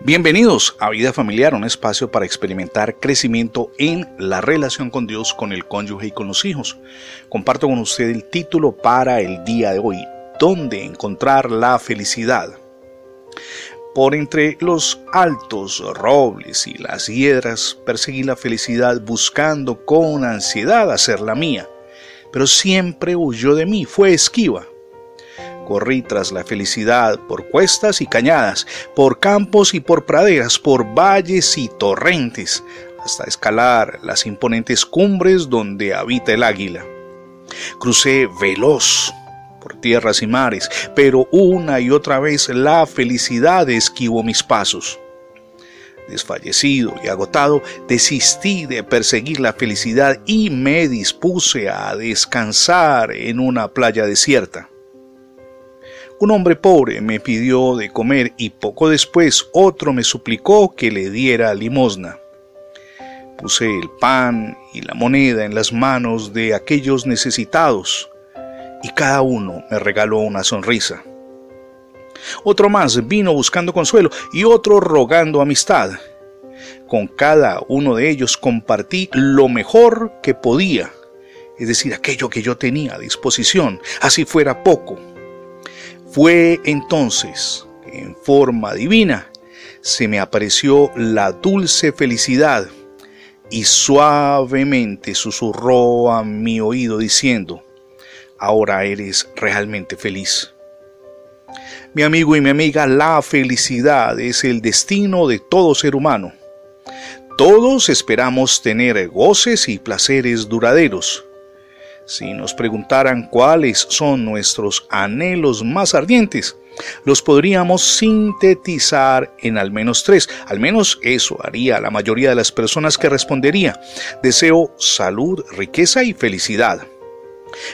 Bienvenidos a Vida Familiar, un espacio para experimentar crecimiento en la relación con Dios, con el cónyuge y con los hijos. Comparto con usted el título para el día de hoy, ¿Dónde encontrar la felicidad? Por entre los altos robles y las hiedras perseguí la felicidad buscando con ansiedad hacerla mía, pero siempre huyó de mí, fue esquiva Corrí tras la felicidad por cuestas y cañadas, por campos y por praderas, por valles y torrentes, hasta escalar las imponentes cumbres donde habita el águila. Crucé veloz por tierras y mares, pero una y otra vez la felicidad esquivó mis pasos. Desfallecido y agotado, desistí de perseguir la felicidad y me dispuse a descansar en una playa desierta. Un hombre pobre me pidió de comer y poco después otro me suplicó que le diera limosna. Puse el pan y la moneda en las manos de aquellos necesitados y cada uno me regaló una sonrisa. Otro más vino buscando consuelo y otro rogando amistad. Con cada uno de ellos compartí lo mejor que podía, es decir, aquello que yo tenía a disposición, así fuera poco. Fue entonces, en forma divina, se me apareció la dulce felicidad y suavemente susurró a mi oído diciendo, ahora eres realmente feliz. Mi amigo y mi amiga, la felicidad es el destino de todo ser humano. Todos esperamos tener goces y placeres duraderos, si nos preguntaran cuáles son nuestros anhelos más ardientes, los podríamos sintetizar en al menos tres. Al menos eso haría la mayoría de las personas que respondería. Deseo salud, riqueza y felicidad.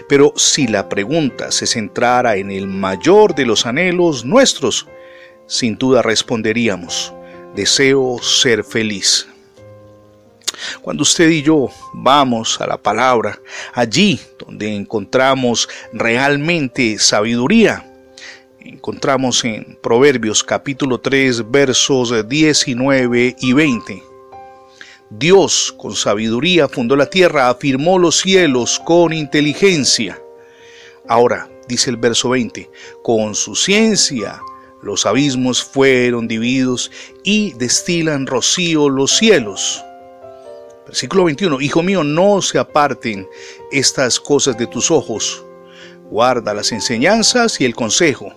Pero si la pregunta se centrara en el mayor de los anhelos nuestros, sin duda responderíamos, deseo ser feliz. Cuando usted y yo vamos a la palabra, allí donde encontramos realmente sabiduría, encontramos en Proverbios capítulo 3 versos 19 y 20. Dios con sabiduría fundó la tierra, afirmó los cielos con inteligencia. Ahora, dice el verso 20, con su ciencia los abismos fueron divididos y destilan rocío los cielos. Versículo 21. Hijo mío, no se aparten estas cosas de tus ojos. Guarda las enseñanzas y el consejo.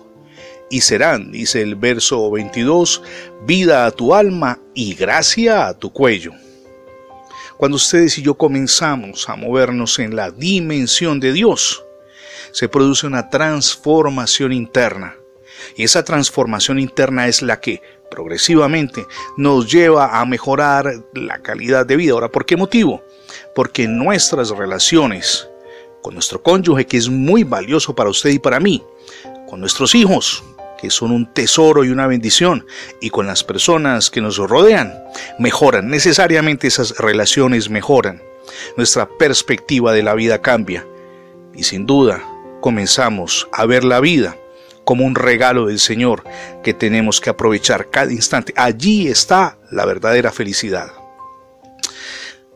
Y serán, dice el verso 22, vida a tu alma y gracia a tu cuello. Cuando ustedes y yo comenzamos a movernos en la dimensión de Dios, se produce una transformación interna. Y esa transformación interna es la que progresivamente nos lleva a mejorar la calidad de vida. Ahora, ¿por qué motivo? Porque nuestras relaciones con nuestro cónyuge, que es muy valioso para usted y para mí, con nuestros hijos, que son un tesoro y una bendición, y con las personas que nos rodean, mejoran. Necesariamente esas relaciones mejoran. Nuestra perspectiva de la vida cambia. Y sin duda, comenzamos a ver la vida como un regalo del Señor que tenemos que aprovechar cada instante. Allí está la verdadera felicidad.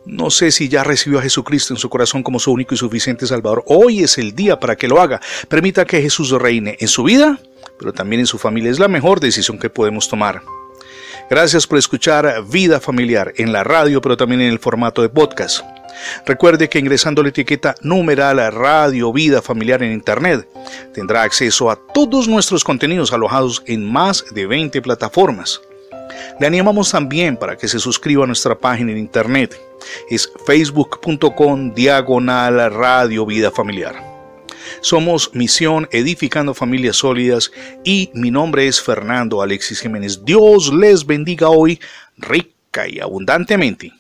No sé si ya recibió a Jesucristo en su corazón como su único y suficiente Salvador. Hoy es el día para que lo haga. Permita que Jesús reine en su vida, pero también en su familia. Es la mejor decisión que podemos tomar. Gracias por escuchar Vida Familiar en la radio, pero también en el formato de podcast. Recuerde que ingresando la etiqueta numeral Radio Vida Familiar en Internet tendrá acceso a todos nuestros contenidos alojados en más de 20 plataformas. Le animamos también para que se suscriba a nuestra página en Internet. Es facebook.com diagonal Radio Vida Familiar. Somos Misión Edificando Familias Sólidas y mi nombre es Fernando Alexis Jiménez. Dios les bendiga hoy rica y abundantemente.